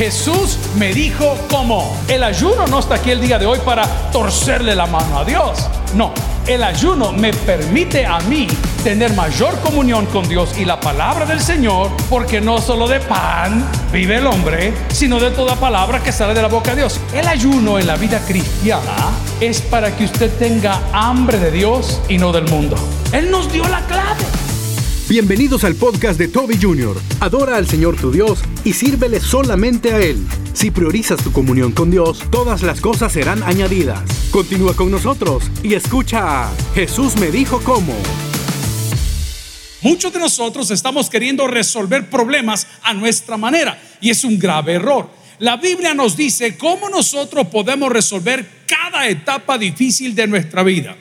Jesús me dijo cómo. El ayuno no está aquí el día de hoy para torcerle la mano a Dios. No, el ayuno me permite a mí tener mayor comunión con Dios y la palabra del Señor, porque no solo de pan vive el hombre, sino de toda palabra que sale de la boca de Dios. El ayuno en la vida cristiana es para que usted tenga hambre de Dios y no del mundo. Él nos dio la clave. Bienvenidos al podcast de Toby Jr. Adora al Señor tu Dios y sírvele solamente a Él. Si priorizas tu comunión con Dios, todas las cosas serán añadidas. Continúa con nosotros y escucha Jesús me dijo cómo. Muchos de nosotros estamos queriendo resolver problemas a nuestra manera y es un grave error. La Biblia nos dice cómo nosotros podemos resolver cada etapa difícil de nuestra vida.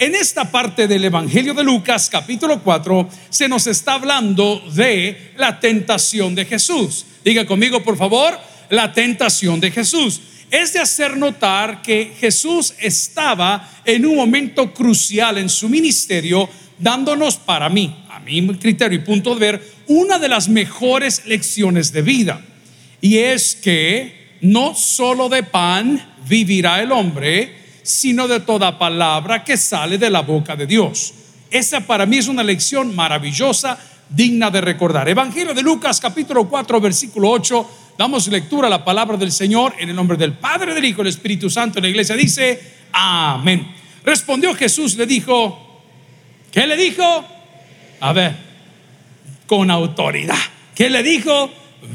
En esta parte del Evangelio de Lucas, capítulo 4, se nos está hablando de la tentación de Jesús. Diga conmigo, por favor, la tentación de Jesús. Es de hacer notar que Jesús estaba en un momento crucial en su ministerio, dándonos para mí, a mi criterio y punto de ver, una de las mejores lecciones de vida. Y es que no solo de pan vivirá el hombre, sino de toda palabra que sale de la boca de Dios. Esa para mí es una lección maravillosa, digna de recordar. Evangelio de Lucas capítulo 4 versículo 8. Damos lectura a la palabra del Señor en el nombre del Padre, del Hijo y del Espíritu Santo. La iglesia dice, amén. Respondió Jesús, le dijo, ¿qué le dijo? A ver, con autoridad. ¿Qué le dijo?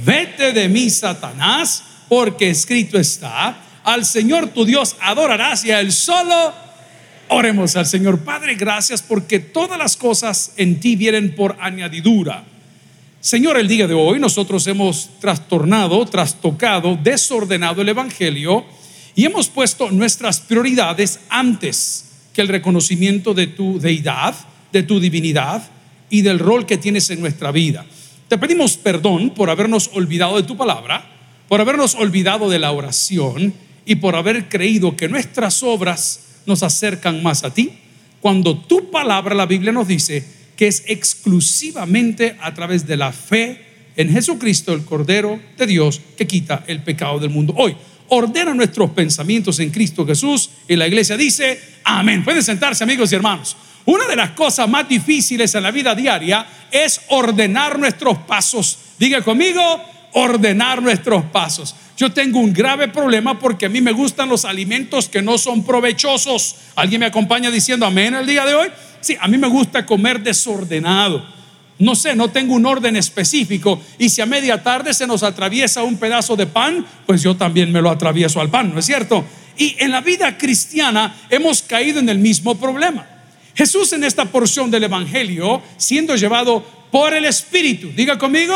Vete de mí, Satanás, porque escrito está al Señor tu Dios adorarás y a Él solo oremos al Señor. Padre, gracias porque todas las cosas en ti vienen por añadidura. Señor, el día de hoy nosotros hemos trastornado, trastocado, desordenado el Evangelio y hemos puesto nuestras prioridades antes que el reconocimiento de tu deidad, de tu divinidad y del rol que tienes en nuestra vida. Te pedimos perdón por habernos olvidado de tu palabra, por habernos olvidado de la oración y por haber creído que nuestras obras nos acercan más a ti, cuando tu palabra, la Biblia nos dice que es exclusivamente a través de la fe en Jesucristo, el Cordero de Dios, que quita el pecado del mundo. Hoy, ordena nuestros pensamientos en Cristo Jesús y la iglesia dice, amén. Pueden sentarse amigos y hermanos. Una de las cosas más difíciles en la vida diaria es ordenar nuestros pasos. Diga conmigo, ordenar nuestros pasos. Yo tengo un grave problema porque a mí me gustan los alimentos que no son provechosos. ¿Alguien me acompaña diciendo amén el día de hoy? Sí, a mí me gusta comer desordenado. No sé, no tengo un orden específico. Y si a media tarde se nos atraviesa un pedazo de pan, pues yo también me lo atravieso al pan, ¿no es cierto? Y en la vida cristiana hemos caído en el mismo problema. Jesús en esta porción del Evangelio, siendo llevado por el Espíritu, diga conmigo,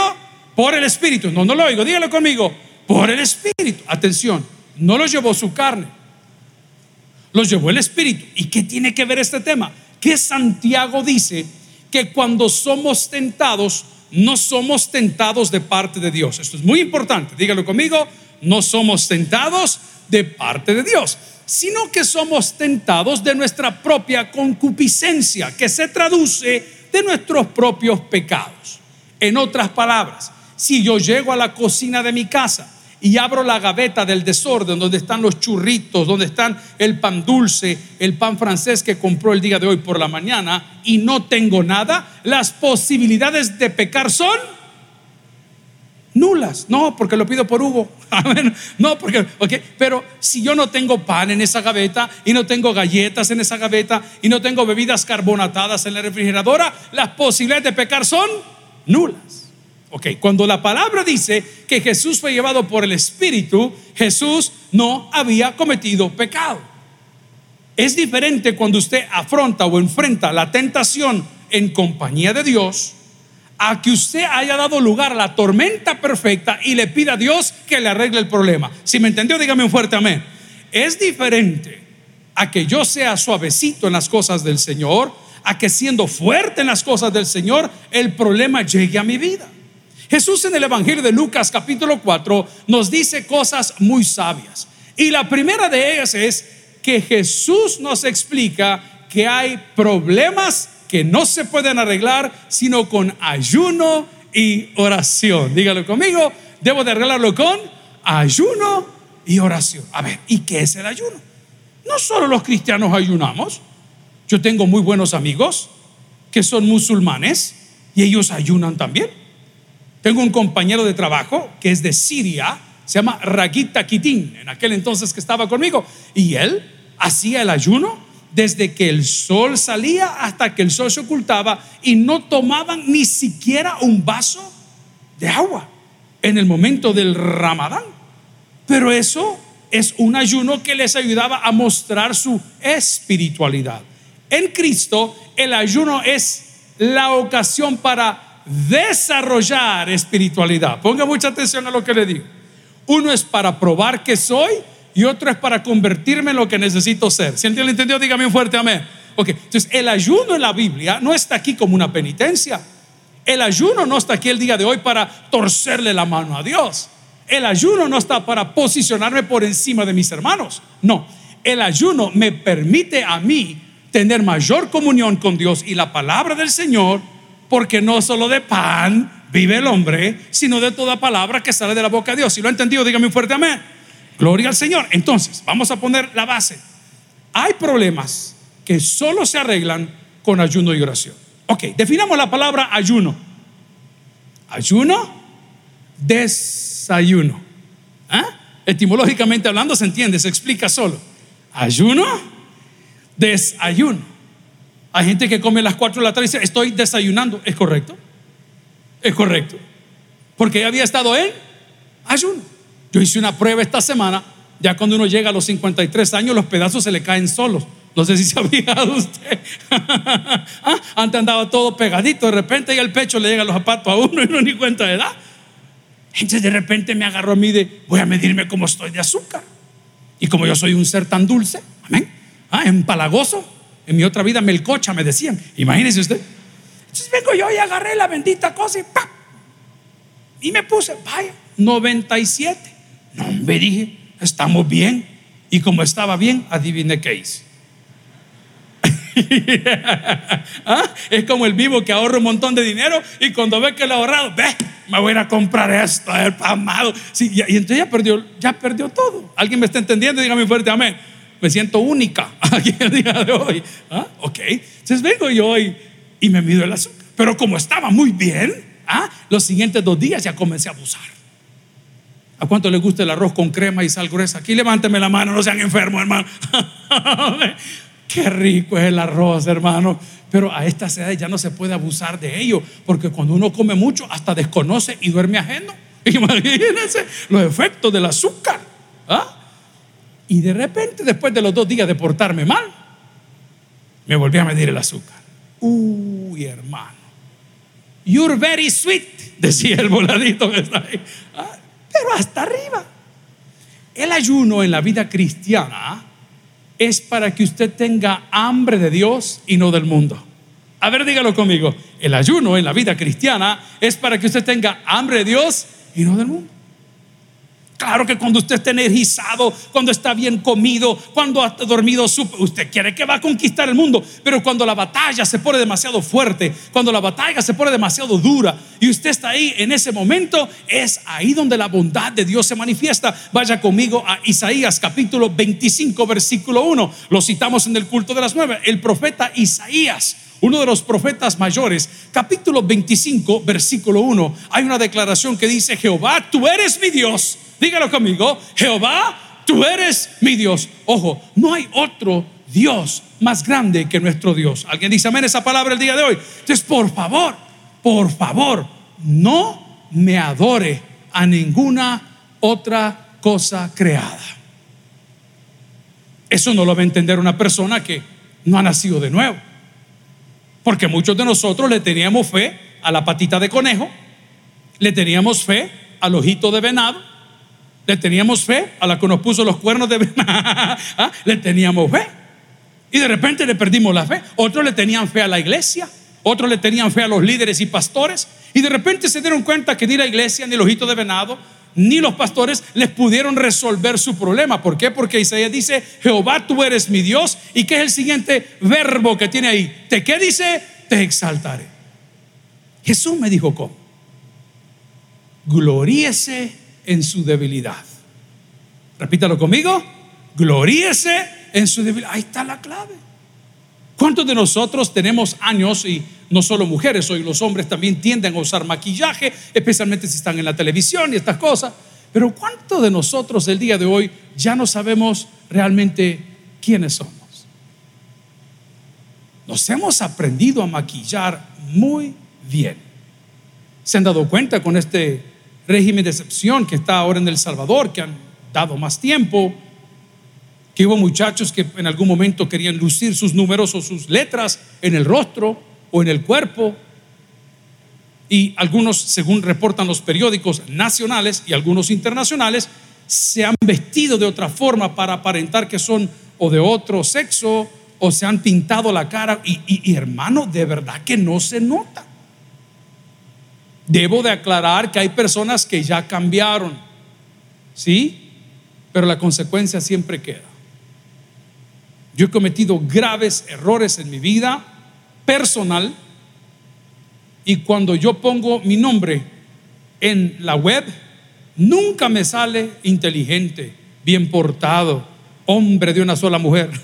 por el Espíritu, no, no lo oigo, dígalo conmigo, por el Espíritu. Atención, no los llevó su carne, los llevó el Espíritu. ¿Y qué tiene que ver este tema? Que Santiago dice que cuando somos tentados, no somos tentados de parte de Dios. Esto es muy importante, dígalo conmigo, no somos tentados de parte de Dios, sino que somos tentados de nuestra propia concupiscencia, que se traduce de nuestros propios pecados. En otras palabras, si yo llego a la cocina de mi casa y abro la gaveta del desorden, donde están los churritos, donde están el pan dulce, el pan francés que compró el día de hoy por la mañana, y no tengo nada, las posibilidades de pecar son nulas. No, porque lo pido por Hugo. No, porque, ok, pero si yo no tengo pan en esa gaveta y no tengo galletas en esa gaveta y no tengo bebidas carbonatadas en la refrigeradora, las posibilidades de pecar son nulas. Ok, cuando la palabra dice que Jesús fue llevado por el Espíritu, Jesús no había cometido pecado. Es diferente cuando usted afronta o enfrenta la tentación en compañía de Dios a que usted haya dado lugar a la tormenta perfecta y le pida a Dios que le arregle el problema. Si me entendió, dígame un fuerte amén. Es diferente a que yo sea suavecito en las cosas del Señor, a que siendo fuerte en las cosas del Señor, el problema llegue a mi vida. Jesús en el Evangelio de Lucas capítulo 4 nos dice cosas muy sabias. Y la primera de ellas es que Jesús nos explica que hay problemas que no se pueden arreglar sino con ayuno y oración. Dígalo conmigo, debo de arreglarlo con ayuno y oración. A ver, ¿y qué es el ayuno? No solo los cristianos ayunamos. Yo tengo muy buenos amigos que son musulmanes y ellos ayunan también. Tengo un compañero de trabajo que es de Siria, se llama Ragita Kitin, en aquel entonces que estaba conmigo, y él hacía el ayuno desde que el sol salía hasta que el sol se ocultaba y no tomaban ni siquiera un vaso de agua en el momento del ramadán. Pero eso es un ayuno que les ayudaba a mostrar su espiritualidad. En Cristo el ayuno es la ocasión para desarrollar espiritualidad. Ponga mucha atención a lo que le digo. Uno es para probar que soy y otro es para convertirme en lo que necesito ser. Si alguien lo entendió, dígame un fuerte amén. Ok, entonces el ayuno en la Biblia no está aquí como una penitencia. El ayuno no está aquí el día de hoy para torcerle la mano a Dios. El ayuno no está para posicionarme por encima de mis hermanos. No, el ayuno me permite a mí tener mayor comunión con Dios y la palabra del Señor, porque no solo de pan vive el hombre, sino de toda palabra que sale de la boca de Dios. Si lo ha entendido, dígame un fuerte amén. Gloria al Señor. Entonces, vamos a poner la base. Hay problemas que solo se arreglan con ayuno y oración. Ok, definamos la palabra ayuno. Ayuno, desayuno. ¿Ah? Etimológicamente hablando se entiende, se explica solo. Ayuno, desayuno. Hay gente que come a las 4 de la tarde y dice, estoy desayunando. ¿Es correcto? Es correcto. Porque había estado en ayuno. Yo hice una prueba esta semana. Ya cuando uno llega a los 53 años, los pedazos se le caen solos. No sé si se ha fijado usted. Ah, antes andaba todo pegadito. De repente y el pecho le llega los zapatos a uno y no ni cuenta de edad. Entonces de repente me agarró a mí de, voy a medirme cómo estoy de azúcar. Y como yo soy un ser tan dulce, amén, ah, empalagoso, en mi otra vida melcocha me decían, imagínese usted. Entonces vengo yo y agarré la bendita cosa y ¡pam! Y me puse, vaya, 97. No, me dije, estamos bien. Y como estaba bien, adivine qué hice. ¿Ah? Es como el vivo que ahorra un montón de dinero y cuando ve que lo ha ahorrado, ve, me voy a ir a comprar esto, el pamado. Sí, y, entonces ya perdió, ya perdió todo. ¿Alguien me está entendiendo? Dígame fuerte, amén. Me siento única aquí el día de hoy. ¿Ah? Ok, entonces vengo yo y, y me mido el azúcar. Pero como estaba muy bien, ¿ah? los siguientes dos días ya comencé a abusar. ¿A cuánto le gusta el arroz con crema y sal gruesa? Aquí levánteme la mano, no sean enfermos, hermano. Qué rico es el arroz, hermano. Pero a estas edades ya no se puede abusar de ello, porque cuando uno come mucho, hasta desconoce y duerme ajeno. Imagínense los efectos del azúcar. ¿ah? Y de repente, después de los dos días de portarme mal, me volví a medir el azúcar. Uy, hermano. You're very sweet, decía el voladito que está ahí. ¿ah? Pero hasta arriba. El ayuno en la vida cristiana es para que usted tenga hambre de Dios y no del mundo. A ver, dígalo conmigo. El ayuno en la vida cristiana es para que usted tenga hambre de Dios y no del mundo. Claro que cuando usted está energizado, cuando está bien comido, cuando ha dormido, usted quiere que va a conquistar el mundo. Pero cuando la batalla se pone demasiado fuerte, cuando la batalla se pone demasiado dura y usted está ahí en ese momento, es ahí donde la bondad de Dios se manifiesta. Vaya conmigo a Isaías capítulo 25, versículo 1. Lo citamos en el culto de las nueve. El profeta Isaías uno de los profetas mayores, capítulo 25, versículo 1, hay una declaración que dice, Jehová, tú eres mi Dios Dígalo conmigo, Jehová, tú eres mi Dios. Ojo, no hay otro Dios más grande que nuestro Dios. ¿Alguien dice amén esa palabra el día de hoy? Entonces, por favor, por favor, no me adore a ninguna otra cosa creada. Eso no lo va a entender una persona que no ha nacido de nuevo. Porque muchos de nosotros le teníamos fe a la patita de conejo, le teníamos fe al ojito de venado, le teníamos fe a la que nos puso los cuernos de ¿Ah? Le teníamos fe. Y de repente le perdimos la fe. Otros le tenían fe a la iglesia. Otros le tenían fe a los líderes y pastores. Y de repente se dieron cuenta que ni la iglesia, ni el ojito de venado, ni los pastores les pudieron resolver su problema. ¿Por qué? Porque Isaías dice, Jehová tú eres mi Dios. ¿Y qué es el siguiente verbo que tiene ahí? ¿Te qué dice? Te exaltaré. Jesús me dijo cómo. Gloríese en su debilidad. Repítalo conmigo. Gloríese en su debilidad. Ahí está la clave. ¿Cuántos de nosotros tenemos años y no solo mujeres, hoy los hombres también tienden a usar maquillaje, especialmente si están en la televisión y estas cosas? Pero ¿cuántos de nosotros el día de hoy ya no sabemos realmente quiénes somos? Nos hemos aprendido a maquillar muy bien. ¿Se han dado cuenta con este régimen de excepción que está ahora en El Salvador, que han dado más tiempo? Que hubo muchachos que en algún momento querían lucir sus números o sus letras en el rostro o en el cuerpo. Y algunos, según reportan los periódicos nacionales y algunos internacionales, se han vestido de otra forma para aparentar que son o de otro sexo o se han pintado la cara y, hermano, de verdad que no se nota. Debo de aclarar que hay personas que ya cambiaron, ¿sí? Pero la consecuencia siempre queda. Yo he cometido graves errores en mi vida personal y cuando yo pongo mi nombre en la web, nunca me sale inteligente, bien portado, hombre de una sola mujer.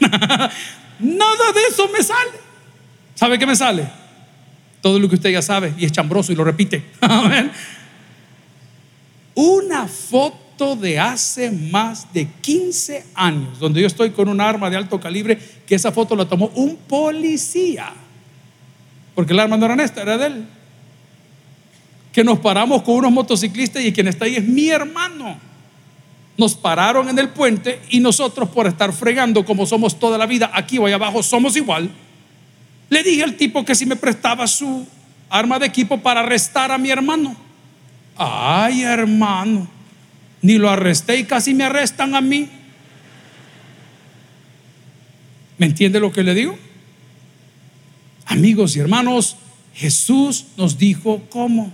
Nada de eso me sale. ¿Sabe qué me sale? Todo lo que usted ya sabe y es chambroso y lo repite. Una foto de hace más de 15 años, donde yo estoy con un arma de alto calibre, que esa foto la tomó un policía. Porque el arma no era esta, era de él. Que nos paramos con unos motociclistas y quien está ahí es mi hermano nos pararon en el puente y nosotros por estar fregando como somos toda la vida, aquí o allá abajo somos igual, le dije al tipo que si me prestaba su arma de equipo para arrestar a mi hermano. Ay, hermano, ni lo arresté y casi me arrestan a mí. ¿Me entiende lo que le digo? Amigos y hermanos, Jesús nos dijo cómo.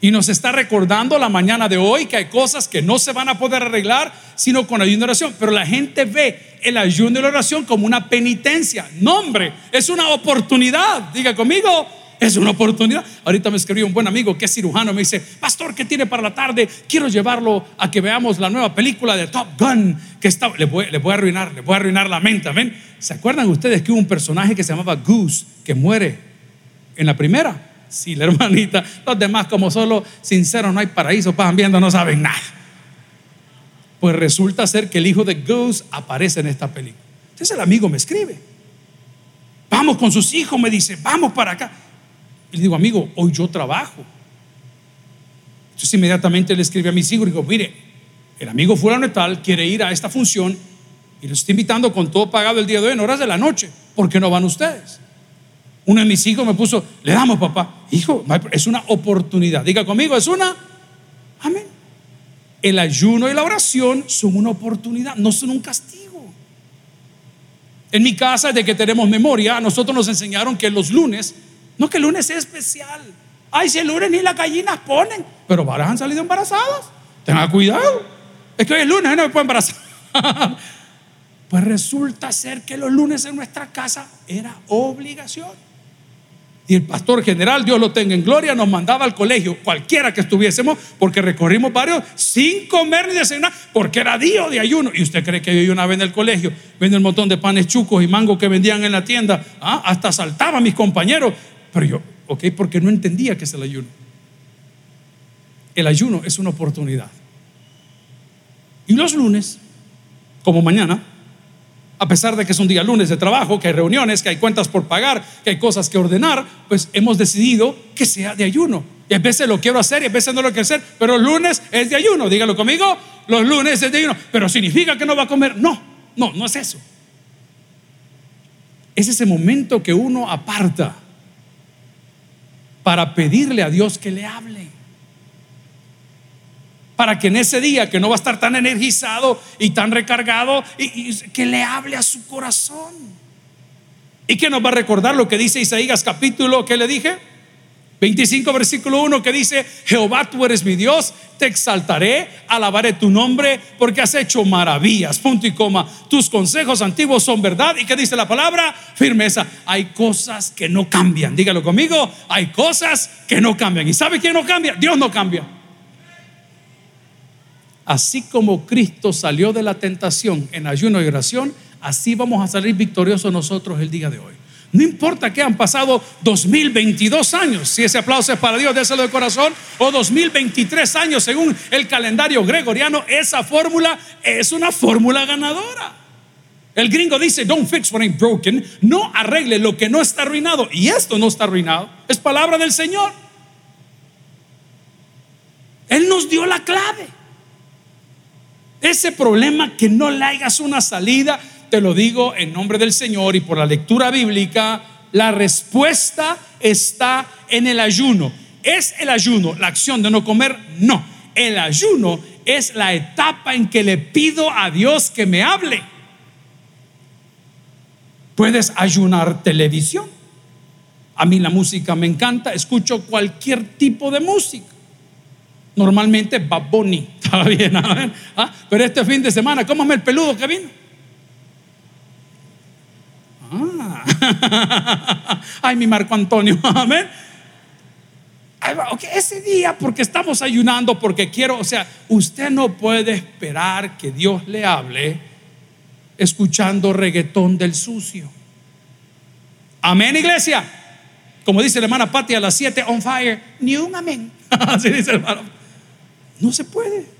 Y nos está recordando la mañana de hoy que hay cosas que no se van a poder arreglar sino con ayuno y oración. Pero la gente ve el ayuno y la oración como una penitencia. No, hombre, es una oportunidad. Diga conmigo, es una oportunidad. Ahorita me escribió un buen amigo que es cirujano. Me dice, Pastor, ¿qué tiene para la tarde? Quiero llevarlo a que veamos la nueva película de Top Gun. Que está, le voy, a arruinar, le voy a arruinar la mente. Amén. ¿Se acuerdan ustedes que hubo un personaje que se llamaba Goose que muere en la primera? Sí, la hermanita. Los demás, como solo sinceros, no hay paraíso, pasan viendo, no saben nada. Pues resulta ser que el hijo de Goose aparece en esta película. Entonces el amigo me escribe. Vamos con sus hijos, me dice, vamos para acá. Y le digo, amigo, hoy yo trabajo. Entonces inmediatamente le escribe a mis hijos y digo, mire, el amigo fulano tal quiere ir a esta función y los está invitando con todo pagado el día de hoy en horas de la noche. ¿Por qué no van ustedes? Uno de mis hijos me puso, le damos papá. Hijo, es una oportunidad. Diga conmigo, es una. Amén. El ayuno y la oración son una oportunidad, no son un castigo. En mi casa, de que tenemos memoria, a nosotros nos enseñaron que los lunes, no que el lunes es especial. Ay, si el lunes ni las gallinas ponen, pero varias han salido embarazadas. Tenga cuidado. Es que hoy es lunes, no me puedo embarazar. pues resulta ser que los lunes en nuestra casa era obligación. Y el pastor general, Dios lo tenga en gloria, nos mandaba al colegio, cualquiera que estuviésemos, porque recorrimos varios sin comer ni desayunar, porque era día de ayuno. Y usted cree que yo una vez en el colegio vende un montón de panes chucos y mangos que vendían en la tienda, ¿ah? hasta saltaba a mis compañeros. Pero yo, ok, porque no entendía que es el ayuno. El ayuno es una oportunidad. Y los lunes, como mañana, a pesar de que es un día lunes de trabajo, que hay reuniones, que hay cuentas por pagar, que hay cosas que ordenar, pues hemos decidido que sea de ayuno. Y a veces lo quiero hacer y a veces no lo quiero hacer, pero el lunes es de ayuno, dígalo conmigo, los lunes es de ayuno, pero significa que no va a comer. No, no, no es eso. Es ese momento que uno aparta para pedirle a Dios que le hable para que en ese día que no va a estar tan energizado y tan recargado, y, que le hable a su corazón. Y que nos va a recordar lo que dice Isaías capítulo, que le dije? 25 versículo 1 que dice, Jehová tú eres mi Dios, te exaltaré, alabaré tu nombre porque has hecho maravillas, punto y coma. Tus consejos antiguos son verdad. ¿Y qué dice la palabra? Firmeza. Hay cosas que no cambian. Dígalo conmigo, hay cosas que no cambian. ¿Y sabe quién no cambia? Dios no cambia. Así como Cristo salió de la tentación en ayuno y oración, así vamos a salir victoriosos nosotros el día de hoy. No importa que han pasado 2022 años, si ese aplauso es para Dios, déselo de corazón, o 2023 años según el calendario gregoriano, esa fórmula es una fórmula ganadora. El gringo dice, don't fix what ain't broken, no arregle lo que no está arruinado. Y esto no está arruinado, es palabra del Señor. Él nos dio la clave. Ese problema que no le hagas una salida, te lo digo en nombre del Señor y por la lectura bíblica, la respuesta está en el ayuno. ¿Es el ayuno la acción de no comer? No. El ayuno es la etapa en que le pido a Dios que me hable. Puedes ayunar televisión. A mí la música me encanta, escucho cualquier tipo de música. Normalmente Bunny, está bien, ¿Ah? pero este fin de semana, cómame el peludo que vino. Ah. Ay, mi Marco Antonio, amén. ese día, porque estamos ayunando, porque quiero, o sea, usted no puede esperar que Dios le hable escuchando reggaetón del sucio. Amén, iglesia. Como dice la hermana Patti a las 7 on fire, ni un amén. Así dice el hermano. No se puede.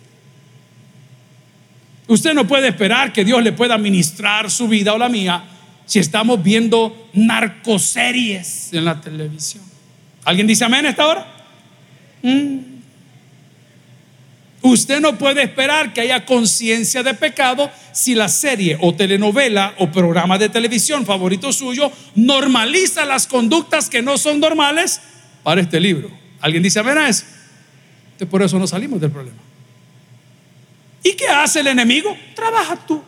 Usted no puede esperar que Dios le pueda ministrar su vida o la mía si estamos viendo narcoseries en la televisión. ¿Alguien dice amén a esta hora? Mm. Usted no puede esperar que haya conciencia de pecado si la serie o telenovela o programa de televisión favorito suyo normaliza las conductas que no son normales para este libro. ¿Alguien dice amén a eso? por eso no salimos del problema. ¿Y qué hace el enemigo? Trabaja tú.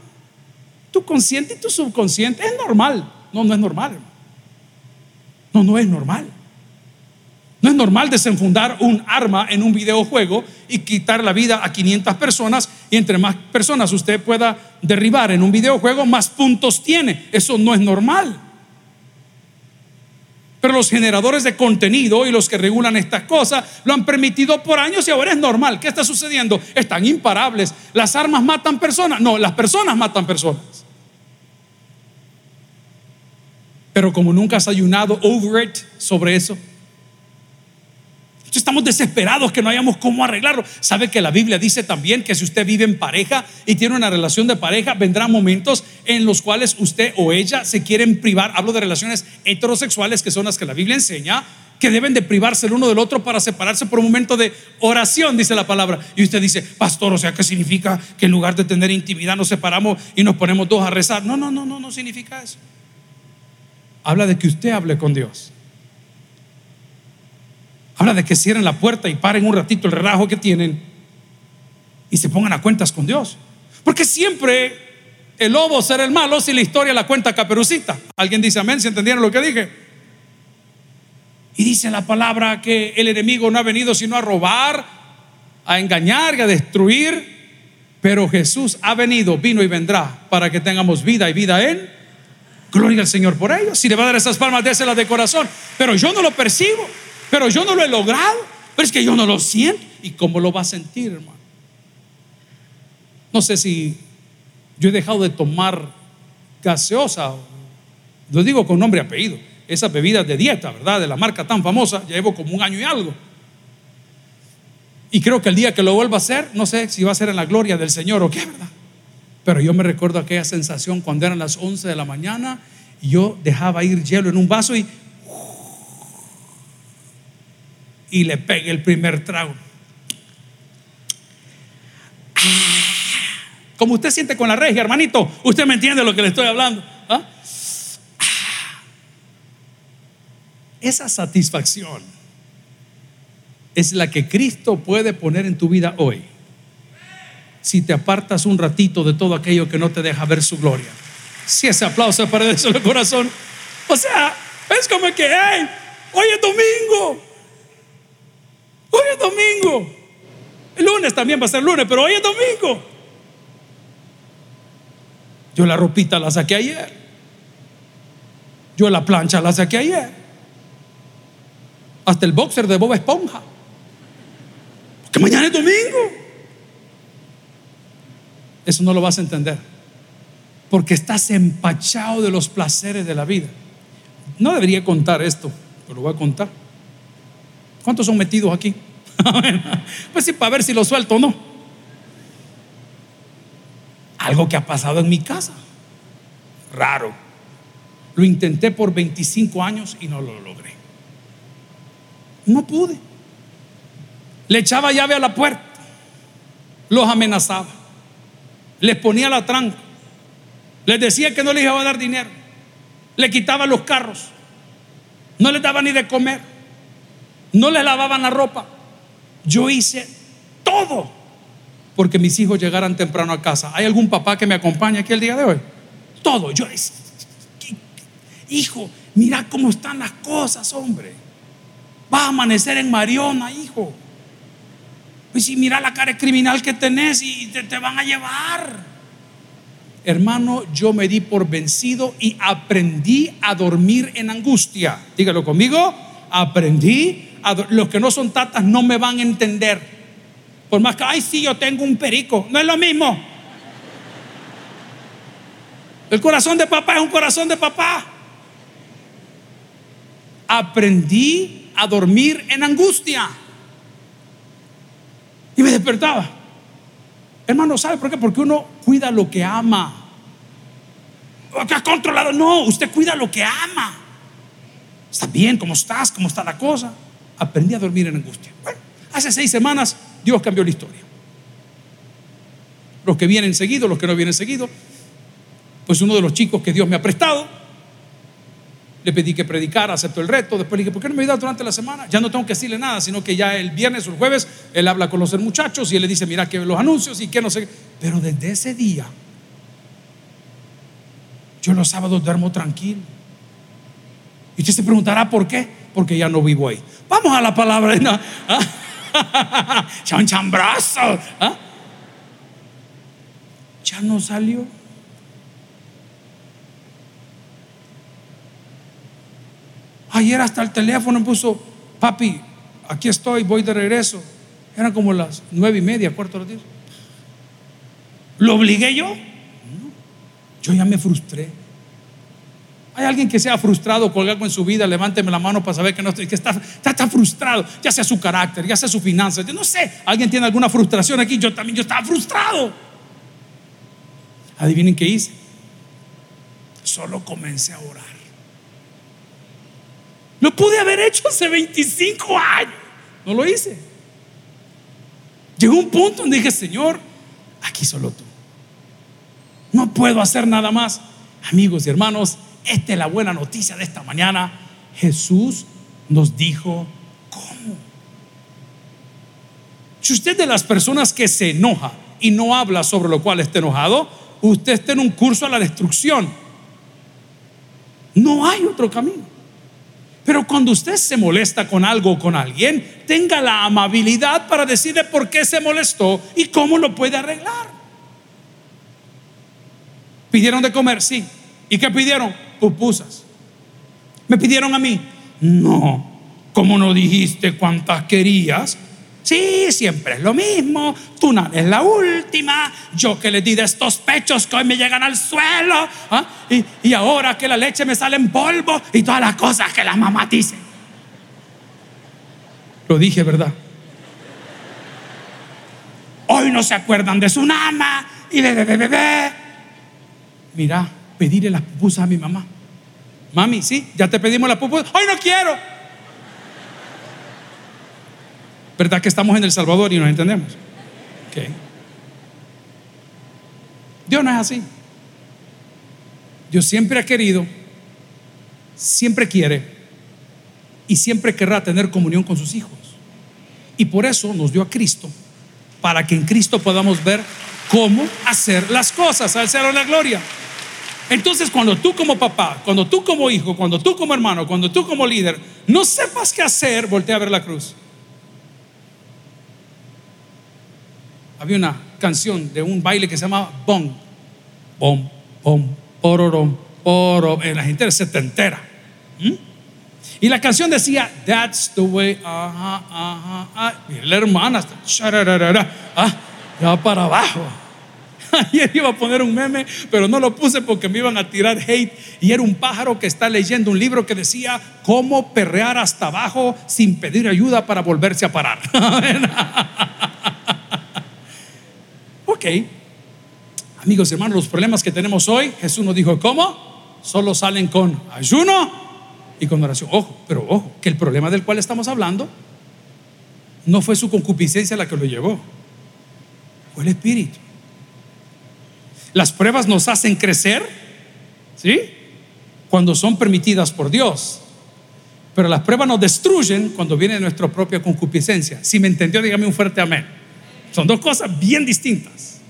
Tu consciente y tu subconsciente. Es normal. No, no es normal. No, no es normal. No es normal desenfundar un arma en un videojuego y quitar la vida a 500 personas y entre más personas usted pueda derribar en un videojuego, más puntos tiene. Eso no es normal. Los generadores de contenido y los que regulan estas cosas lo han permitido por años y ahora es normal. ¿Qué está sucediendo? Están imparables. ¿Las armas matan personas? No, las personas matan personas. Pero como nunca has ayunado over sobre eso, Estamos desesperados que no hayamos cómo arreglarlo. ¿Sabe que la Biblia dice también que si usted vive en pareja y tiene una relación de pareja, vendrán momentos en los cuales usted o ella se quieren privar? Hablo de relaciones heterosexuales que son las que la Biblia enseña que deben de privarse el uno del otro para separarse por un momento de oración, dice la palabra. Y usted dice, pastor, o sea, ¿qué significa que en lugar de tener intimidad nos separamos y nos ponemos dos a rezar? No, no, no, no, no significa eso. Habla de que usted hable con Dios Habla de que cierren la puerta y paren un ratito el relajo que tienen y se pongan a cuentas con Dios. Porque siempre el lobo será el malo si la historia la cuenta caperucita. ¿Alguien dice amén? ¿Se entendieron lo que dije? Y dice la palabra que el enemigo no ha venido sino a robar, a engañar y a destruir. Pero Jesús ha venido, vino y vendrá para que tengamos vida y vida en. Gloria al Señor por ello. Si le va a dar esas palmas, déselas de corazón. Pero yo no lo percibo. Pero yo no lo he logrado. Pero es que yo no lo siento. ¿Y cómo lo va a sentir, hermano? No sé si yo he dejado de tomar gaseosa. Lo digo con nombre y apellido. Esas bebidas de dieta, ¿verdad? De la marca tan famosa. Llevo como un año y algo. Y creo que el día que lo vuelva a hacer, no sé si va a ser en la gloria del Señor o qué, ¿verdad? Pero yo me recuerdo aquella sensación cuando eran las 11 de la mañana y yo dejaba ir hielo en un vaso y y le pegue el primer trago. Como usted siente con la regia, hermanito, usted me entiende lo que le estoy hablando. ¿Ah? Esa satisfacción es la que Cristo puede poner en tu vida hoy. Si te apartas un ratito de todo aquello que no te deja ver su gloria. Si ese aplauso es para el corazón. O sea, es como que, hey, hoy es domingo. Hoy es domingo. El lunes también va a ser lunes, pero hoy es domingo. Yo la ropita la saqué ayer. Yo la plancha la saqué ayer. Hasta el boxer de Bob Esponja. Porque mañana es domingo. Eso no lo vas a entender. Porque estás empachado de los placeres de la vida. No debería contar esto, pero lo voy a contar. ¿Cuántos son metidos aquí? pues sí, para ver si lo suelto o no. Algo que ha pasado en mi casa. Raro. Lo intenté por 25 años y no lo logré. No pude. Le echaba llave a la puerta. Los amenazaba. Les ponía la tranca. Les decía que no les iba a dar dinero. Le quitaba los carros. No les daba ni de comer. No les lavaban la ropa. Yo hice todo porque mis hijos llegaran temprano a casa. ¿Hay algún papá que me acompañe aquí el día de hoy? Todo. Yo, hijo, mira cómo están las cosas, hombre. Va a amanecer en Mariona, hijo. Pues si mira la cara criminal que tenés y te, te van a llevar. Hermano, yo me di por vencido y aprendí a dormir en angustia. Dígalo conmigo. Aprendí. Los que no son tatas no me van a entender. Por más que, ay, sí, yo tengo un perico. No es lo mismo. El corazón de papá es un corazón de papá. Aprendí a dormir en angustia. Y me despertaba. Hermano, ¿sabe por qué? Porque uno cuida lo que ama. Que ha controlado. No, usted cuida lo que ama. Está bien, ¿cómo estás? ¿Cómo está la cosa? Aprendí a dormir en angustia. Bueno, hace seis semanas Dios cambió la historia. Los que vienen seguidos, los que no vienen seguidos. Pues uno de los chicos que Dios me ha prestado le pedí que predicara, aceptó el reto. Después le dije, ¿por qué no me ayudas durante la semana? Ya no tengo que decirle nada, sino que ya el viernes o el jueves él habla con los muchachos y él le dice, mira que los anuncios y que no sé. Pero desde ese día, yo los sábados duermo tranquilo. Y usted se preguntará por qué, porque ya no vivo ahí. Vamos a la palabra. ¿no? chambrazo. ¿Ah? Ya no salió. Ayer hasta el teléfono me puso, papi, aquí estoy, voy de regreso. Eran como las nueve y media, cuarto de las diez. ¿Lo obligué yo? Yo ya me frustré. Hay alguien que sea frustrado con algo en su vida, levánteme la mano para saber que no estoy, que está, está, frustrado, ya sea su carácter, ya sea su finanzas. Yo no sé, alguien tiene alguna frustración aquí, yo también, yo estaba frustrado. Adivinen qué hice. Solo comencé a orar. Lo pude haber hecho hace 25 años. No lo hice. Llegó un punto donde dije, Señor, aquí solo tú. No puedo hacer nada más. Amigos y hermanos, esta es la buena noticia de esta mañana. Jesús nos dijo cómo. Si usted es de las personas que se enoja y no habla sobre lo cual está enojado, usted está en un curso a la destrucción. No hay otro camino. Pero cuando usted se molesta con algo o con alguien, tenga la amabilidad para decirle por qué se molestó y cómo lo puede arreglar. ¿Pidieron de comer? Sí. ¿Y qué pidieron? Pupusas. ¿Me pidieron a mí? No. ¿Cómo no dijiste cuántas querías? Sí, siempre es lo mismo. Tú es la última. Yo que le di de estos pechos que hoy me llegan al suelo. ¿ah? Y, ahora que la leche me sale en polvo y todas las cosas que la mamá dice. Lo dije, ¿verdad? Hoy no se acuerdan de su nama y de bebé. Mira, pedirle las pupusas a mi mamá. Mami, sí, ya te pedimos las pupusas. Hoy no quiero. ¿Verdad que estamos en El Salvador y nos entendemos? Dios no es así. Dios siempre ha querido, siempre quiere y siempre querrá tener comunión con sus hijos. Y por eso nos dio a Cristo, para que en Cristo podamos ver cómo hacer las cosas. Al cielo la gloria. Entonces, cuando tú como papá, cuando tú como hijo, cuando tú como hermano, cuando tú como líder, no sepas qué hacer, voltea a ver la cruz. había una canción de un baile que se llama Bom, Bom, Bom, Pororom, Poro, eh, la gente era setentera. Y la canción decía, That's the way, ajá, ajá, ajá. Y la hermana, ah, ya para abajo. Ayer iba a poner un meme, pero no lo puse porque me iban a tirar hate. Y era un pájaro que está leyendo un libro que decía cómo perrear hasta abajo sin pedir ayuda para volverse a parar. ok. Amigos hermanos, los problemas que tenemos hoy, Jesús nos dijo, ¿cómo? Solo salen con ayuno y con oración. Ojo, pero ojo, que el problema del cual estamos hablando no fue su concupiscencia la que lo llevó, fue el Espíritu. Las pruebas nos hacen crecer, ¿sí? Cuando son permitidas por Dios. Pero las pruebas nos destruyen cuando viene nuestra propia concupiscencia. Si me entendió, dígame un fuerte amén. Son dos cosas bien distintas.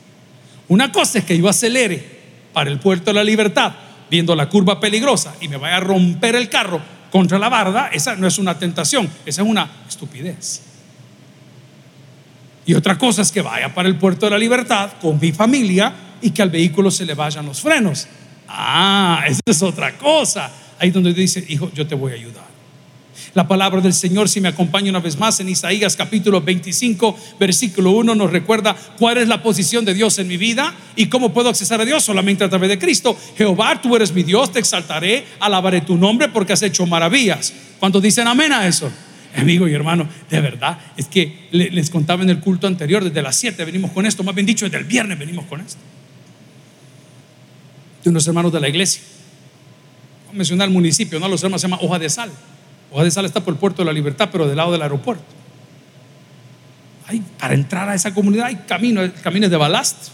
Una cosa es que yo acelere para el puerto de la libertad, viendo la curva peligrosa y me vaya a romper el carro contra la barda. Esa no es una tentación, esa es una estupidez. Y otra cosa es que vaya para el puerto de la libertad con mi familia y que al vehículo se le vayan los frenos. Ah, esa es otra cosa. Ahí donde dice, hijo, yo te voy a ayudar. La palabra del Señor, si me acompaña una vez más en Isaías capítulo 25, versículo 1, nos recuerda cuál es la posición de Dios en mi vida y cómo puedo accesar a Dios solamente a través de Cristo. Jehová, tú eres mi Dios, te exaltaré, alabaré tu nombre porque has hecho maravillas. ¿Cuántos dicen amén a eso? Amigo y hermano, de verdad, es que les contaba en el culto anterior, desde las 7 venimos con esto, más bien dicho, desde el viernes venimos con esto de unos hermanos de la iglesia. Voy a mencionar el municipio, ¿no? Los hermanos se llama Hoja de Sal. Hoja de Sal está por el puerto de la Libertad, pero del lado del aeropuerto. Hay, para entrar a esa comunidad hay caminos, caminos de balast.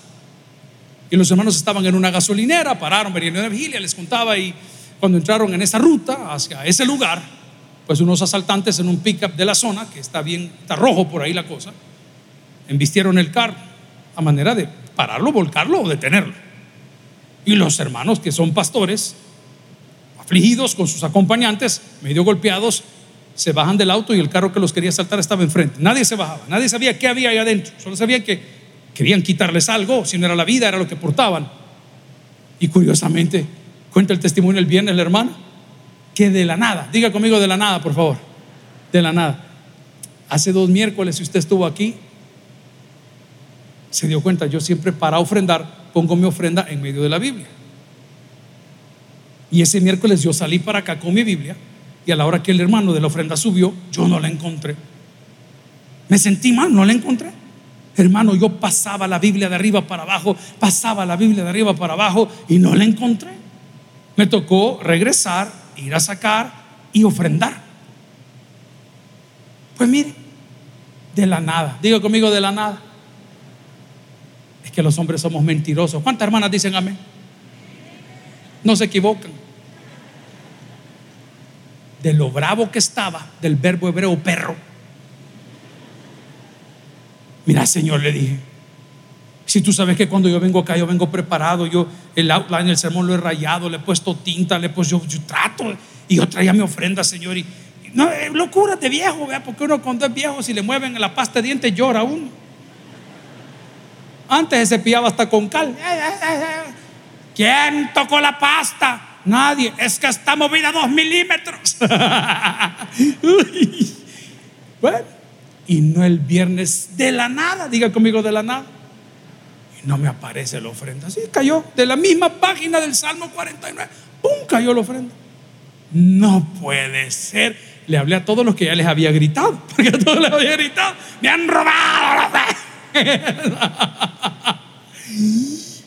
Y los hermanos estaban en una gasolinera, pararon, venían de vigilia, les contaba y cuando entraron en esa ruta hacia ese lugar, pues unos asaltantes en un pickup de la zona, que está bien, está rojo por ahí la cosa, embistieron el carro a manera de pararlo, volcarlo o detenerlo. Y los hermanos que son pastores, afligidos con sus acompañantes, medio golpeados, se bajan del auto y el carro que los quería saltar estaba enfrente. Nadie se bajaba, nadie sabía qué había ahí adentro, solo sabían que querían quitarles algo, si no era la vida, era lo que portaban. Y curiosamente, cuenta el testimonio el viernes la hermana, que de la nada, diga conmigo de la nada, por favor, de la nada. Hace dos miércoles, si usted estuvo aquí, se dio cuenta, yo siempre para ofrendar pongo mi ofrenda en medio de la Biblia. Y ese miércoles yo salí para acá con mi Biblia y a la hora que el hermano de la ofrenda subió, yo no la encontré. Me sentí mal, no la encontré. Hermano, yo pasaba la Biblia de arriba para abajo, pasaba la Biblia de arriba para abajo y no la encontré. Me tocó regresar, ir a sacar y ofrendar. Pues mire, de la nada, diga conmigo de la nada que los hombres somos mentirosos. ¿Cuántas hermanas dicen amén? No se equivocan. De lo bravo que estaba del verbo hebreo perro. Mira, Señor, le dije, si tú sabes que cuando yo vengo acá, yo vengo preparado, yo el outline, el sermón lo he rayado, le he puesto tinta, le he puesto, yo, trato, y yo traía mi ofrenda, Señor, y no, eh, locura de viejo, ¿vea? porque uno cuando es viejo, si le mueven la pasta de dientes, llora uno. Antes se cepillaba hasta con cal. ¿Quién tocó la pasta? Nadie. Es que está movida dos milímetros. bueno, y no el viernes de la nada. Diga conmigo de la nada. No me aparece la ofrenda. Así cayó de la misma página del Salmo 49. ¡Pum! Cayó la ofrenda. No puede ser. Le hablé a todos los que ya les había gritado. Porque a todos les había gritado. Me han robado la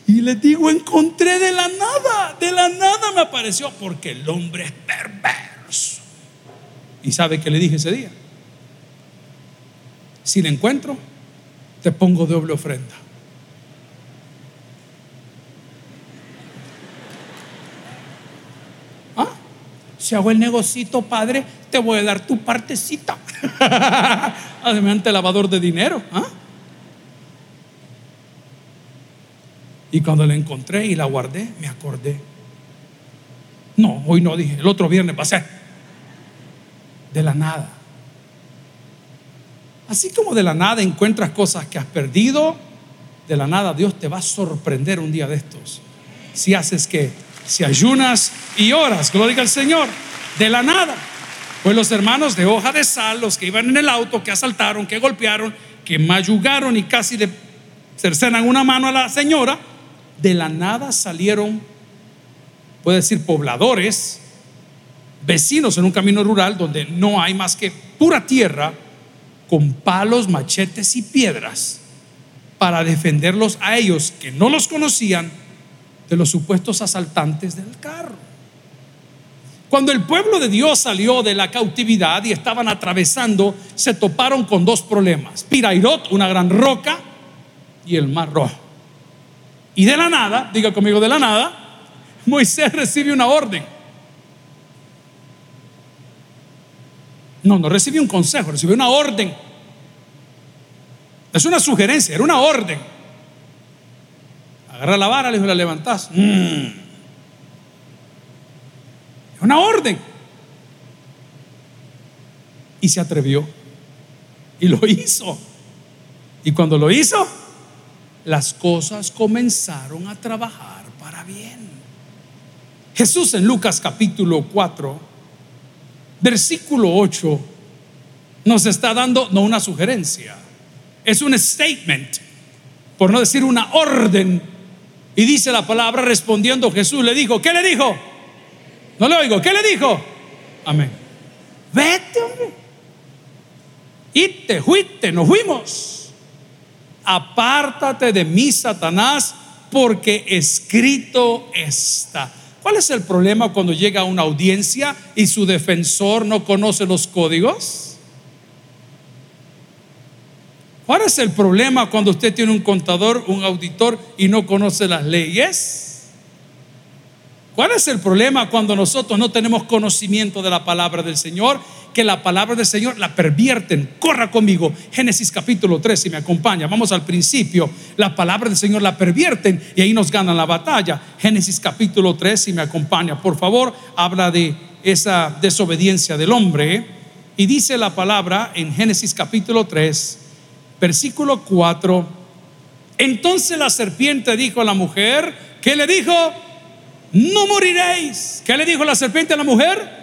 y le digo, encontré de la nada, de la nada me apareció, porque el hombre es perverso. ¿Y sabe que le dije ese día? Si le encuentro, te pongo doble ofrenda. Si hago el negocito, padre, te voy a dar tu partecita. Además, lavador de dinero. ¿ah? Y cuando la encontré y la guardé, me acordé. No, hoy no dije, el otro viernes pasé. De la nada. Así como de la nada encuentras cosas que has perdido, de la nada Dios te va a sorprender un día de estos. Si haces que, si ayunas y oras, gloria al Señor, de la nada. Pues los hermanos de hoja de sal, los que iban en el auto, que asaltaron, que golpearon, que mayugaron y casi le cercenan una mano a la señora, de la nada salieron, puede decir, pobladores, vecinos en un camino rural donde no hay más que pura tierra, con palos, machetes y piedras para defenderlos a ellos que no los conocían de los supuestos asaltantes del carro. Cuando el pueblo de Dios salió de la cautividad y estaban atravesando, se toparon con dos problemas. Pirairot, una gran roca, y el mar rojo. Y de la nada, diga conmigo de la nada, Moisés recibe una orden. No, no recibió un consejo, recibió una orden. Es una sugerencia, era una orden. Agarra la vara, le dijo, la levantás. Mm. Es una orden. Y se atrevió. Y lo hizo. Y cuando lo hizo, las cosas comenzaron a trabajar para bien. Jesús en Lucas capítulo 4 versículo 8 nos está dando no una sugerencia, es un statement, por no decir una orden. Y dice la palabra respondiendo Jesús le dijo, ¿qué le dijo? No le oigo, ¿qué le dijo? Amén. Vete, hombre. Y te fuiste, nos fuimos. Apártate de mí, Satanás, porque escrito está. ¿Cuál es el problema cuando llega a una audiencia y su defensor no conoce los códigos? ¿Cuál es el problema cuando usted tiene un contador, un auditor y no conoce las leyes? ¿Cuál es el problema cuando nosotros no tenemos conocimiento de la palabra del Señor? Que la palabra del Señor la pervierten. Corra conmigo. Génesis capítulo 3, si me acompaña. Vamos al principio. La palabra del Señor la pervierten y ahí nos ganan la batalla. Génesis capítulo 3, si me acompaña. Por favor, habla de esa desobediencia del hombre. Y dice la palabra en Génesis capítulo 3, versículo 4. Entonces la serpiente dijo a la mujer, ¿qué le dijo? no moriréis. ¿Qué le dijo la serpiente a la mujer?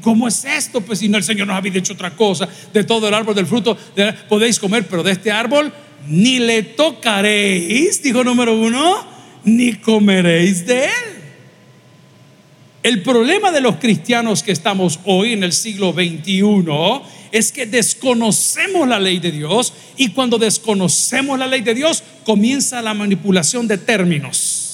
¿Cómo es esto? Pues si no el Señor nos había dicho otra cosa, de todo el árbol del fruto podéis comer, pero de este árbol ni le tocaréis, dijo número uno, ni comeréis de él. El problema de los cristianos que estamos hoy en el siglo XXI es que desconocemos la ley de Dios y cuando desconocemos la ley de Dios comienza la manipulación de términos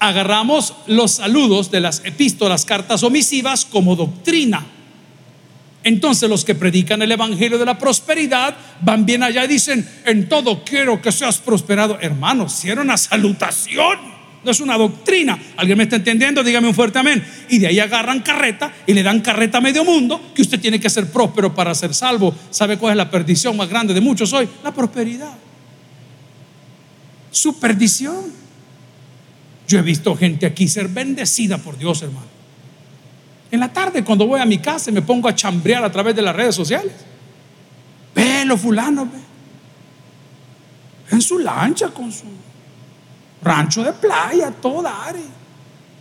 agarramos los saludos de las epístolas, cartas omisivas como doctrina. Entonces los que predican el Evangelio de la prosperidad van bien allá y dicen, en todo quiero que seas prosperado. Hermanos, si era una salutación, no es una doctrina. ¿Alguien me está entendiendo? Dígame un fuerte amén. Y de ahí agarran carreta y le dan carreta a medio mundo que usted tiene que ser próspero para ser salvo. ¿Sabe cuál es la perdición más grande de muchos hoy? La prosperidad. Su perdición. Yo he visto gente aquí ser bendecida por Dios, hermano. En la tarde, cuando voy a mi casa, me pongo a chambrear a través de las redes sociales. Ve lo fulano, ve. En su lancha con su rancho de playa, toda área.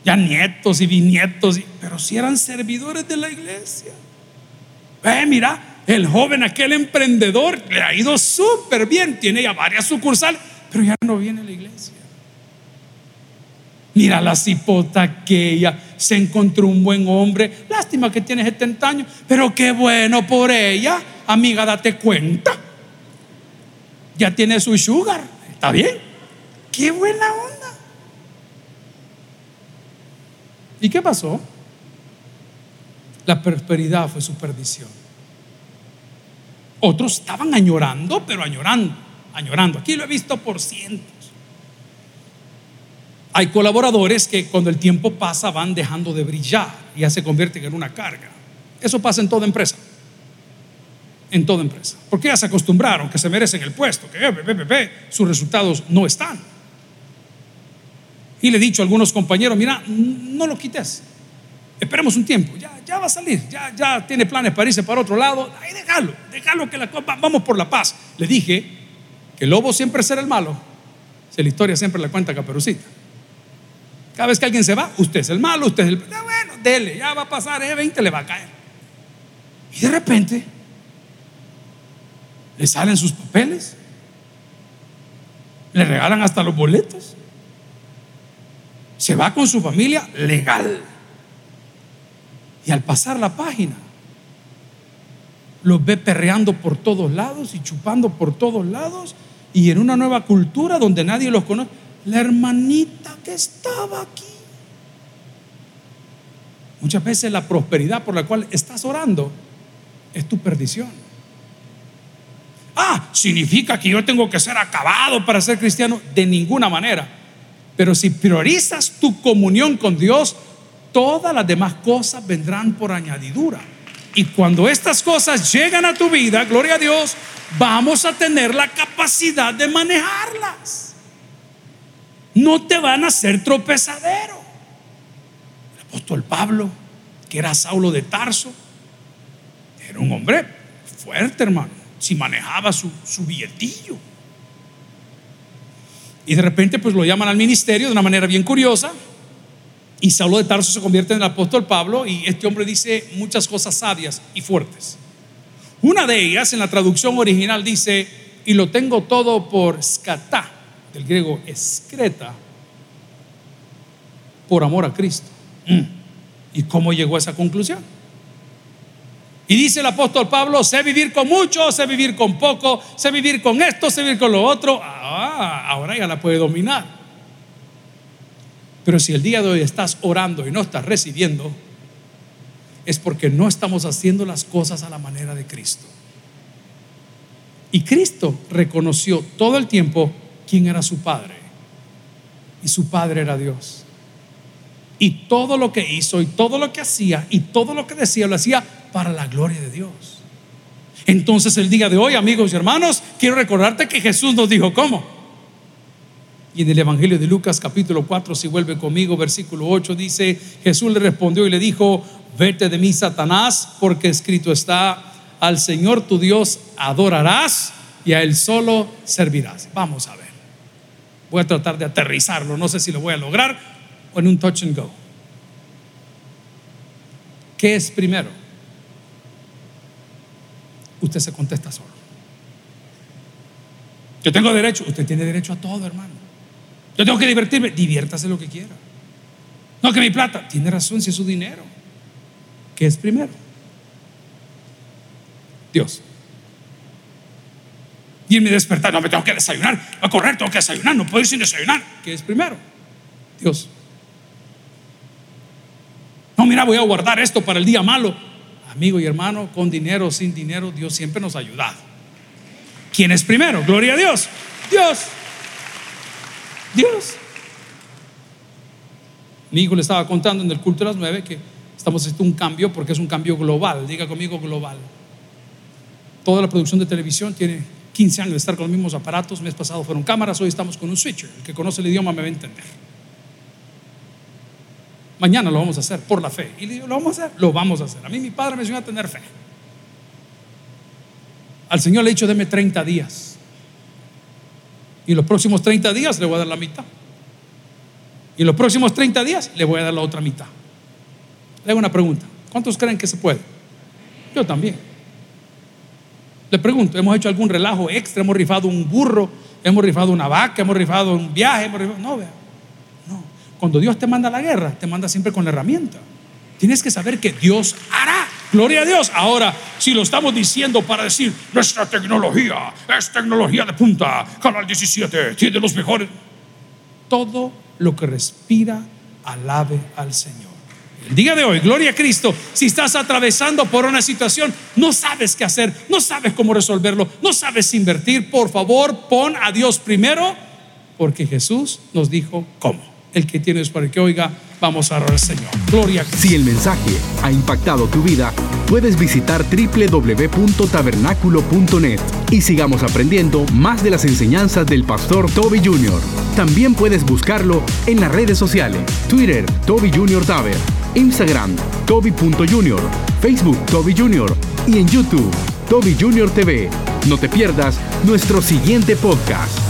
Ya nietos y bisnietos, pero si eran servidores de la iglesia. Ve, mira, el joven, aquel emprendedor, le ha ido súper bien. Tiene ya varias sucursales, pero ya no viene a la iglesia. Mira la cipota aquella, se encontró un buen hombre. Lástima que tiene 70 años, pero qué bueno por ella. Amiga, date cuenta. Ya tiene su sugar, está bien. Qué buena onda. ¿Y qué pasó? La prosperidad fue su perdición. Otros estaban añorando, pero añorando, añorando. Aquí lo he visto por cientos. Hay colaboradores que cuando el tiempo pasa van dejando de brillar y ya se convierten en una carga. Eso pasa en toda empresa. En toda empresa. Porque ya se acostumbraron que se merecen el puesto, que eh, sus resultados no están. Y le he dicho a algunos compañeros, mira, no lo quites. Esperemos un tiempo, ya, ya va a salir, ya, ya tiene planes para irse para otro lado. Ahí déjalo, déjalo que la vamos por la paz. Le dije que el lobo siempre será el malo. Si la historia siempre la cuenta Caperucita. Cada vez que alguien se va, usted es el malo, usted es el. Bueno, dele, ya va a pasar, eh, 20 le va a caer. Y de repente, le salen sus papeles, le regalan hasta los boletos, se va con su familia legal. Y al pasar la página, los ve perreando por todos lados y chupando por todos lados y en una nueva cultura donde nadie los conoce. La hermanita que estaba aquí. Muchas veces la prosperidad por la cual estás orando es tu perdición. Ah, significa que yo tengo que ser acabado para ser cristiano. De ninguna manera. Pero si priorizas tu comunión con Dios, todas las demás cosas vendrán por añadidura. Y cuando estas cosas llegan a tu vida, gloria a Dios, vamos a tener la capacidad de manejarlas. No te van a hacer tropezadero. El apóstol Pablo, que era Saulo de Tarso, era un hombre fuerte, hermano. Si manejaba su, su billetillo. Y de repente, pues lo llaman al ministerio de una manera bien curiosa. Y Saulo de Tarso se convierte en el apóstol Pablo y este hombre dice muchas cosas sabias y fuertes. Una de ellas en la traducción original dice, y lo tengo todo por skata, del griego escreta, por amor a Cristo. Mm. ¿Y cómo llegó a esa conclusión? Y dice el apóstol Pablo, sé vivir con mucho, sé vivir con poco, sé vivir con esto, sé vivir con lo otro. Ah, ahora ya la puede dominar. Pero si el día de hoy estás orando y no estás recibiendo, es porque no estamos haciendo las cosas a la manera de Cristo. Y Cristo reconoció todo el tiempo quién era su Padre. Y su Padre era Dios. Y todo lo que hizo y todo lo que hacía y todo lo que decía lo hacía para la gloria de Dios. Entonces el día de hoy, amigos y hermanos, quiero recordarte que Jesús nos dijo, ¿cómo? Y en el Evangelio de Lucas capítulo 4, si vuelve conmigo, versículo 8, dice, Jesús le respondió y le dijo, vete de mí, Satanás, porque escrito está, al Señor tu Dios adorarás y a Él solo servirás. Vamos a ver. Voy a tratar de aterrizarlo, no sé si lo voy a lograr o en un touch and go. ¿Qué es primero? Usted se contesta solo. Yo tengo derecho, usted tiene derecho a todo, hermano. Yo tengo que divertirme, diviértase lo que quiera. No, que mi plata, tiene razón si es su dinero. ¿Qué es primero? Dios. Y en mi despertar, no me tengo que desayunar, a correr, tengo que desayunar, no puedo ir sin desayunar. ¿Qué es primero? Dios. No, mira, voy a guardar esto para el día malo. Amigo y hermano, con dinero o sin dinero, Dios siempre nos ha ayudado. ¿Quién es primero? Gloria a Dios. Dios. Dios. Mi hijo le estaba contando en el culto de las nueve que estamos haciendo un cambio porque es un cambio global. Diga conmigo global. Toda la producción de televisión tiene 15 años de estar con los mismos aparatos. Mes pasado fueron cámaras, hoy estamos con un switcher. El que conoce el idioma me va a entender. Mañana lo vamos a hacer por la fe. Y le digo, ¿lo vamos a hacer? Lo vamos a hacer. A mí mi padre me enseñó a tener fe. Al Señor le he dicho, deme 30 días. Y los próximos 30 días le voy a dar la mitad. Y los próximos 30 días le voy a dar la otra mitad. Le hago una pregunta. ¿Cuántos creen que se puede? Yo también. Le pregunto, ¿hemos hecho algún relajo extra? ¿Hemos rifado un burro? ¿Hemos rifado una vaca? ¿Hemos rifado un viaje? No, vea. Cuando Dios te manda la guerra, te manda siempre con la herramienta. Tienes que saber que Dios hará. Gloria a Dios. Ahora, si lo estamos diciendo para decir, nuestra tecnología es tecnología de punta, Canal 17 tiene los mejores. Todo lo que respira, alabe al Señor. El día de hoy, gloria a Cristo, si estás atravesando por una situación, no sabes qué hacer, no sabes cómo resolverlo, no sabes invertir, por favor, pon a Dios primero, porque Jesús nos dijo cómo. El que tiene es para que oiga Vamos a orar al Señor. Gloria. Si el mensaje ha impactado tu vida, puedes visitar www.tabernaculo.net y sigamos aprendiendo más de las enseñanzas del pastor Toby Jr. También puedes buscarlo en las redes sociales, Twitter, Toby Jr. Taber, Instagram, Toby.Jr., Facebook, Toby Jr. y en YouTube, Toby Jr. TV. No te pierdas nuestro siguiente podcast.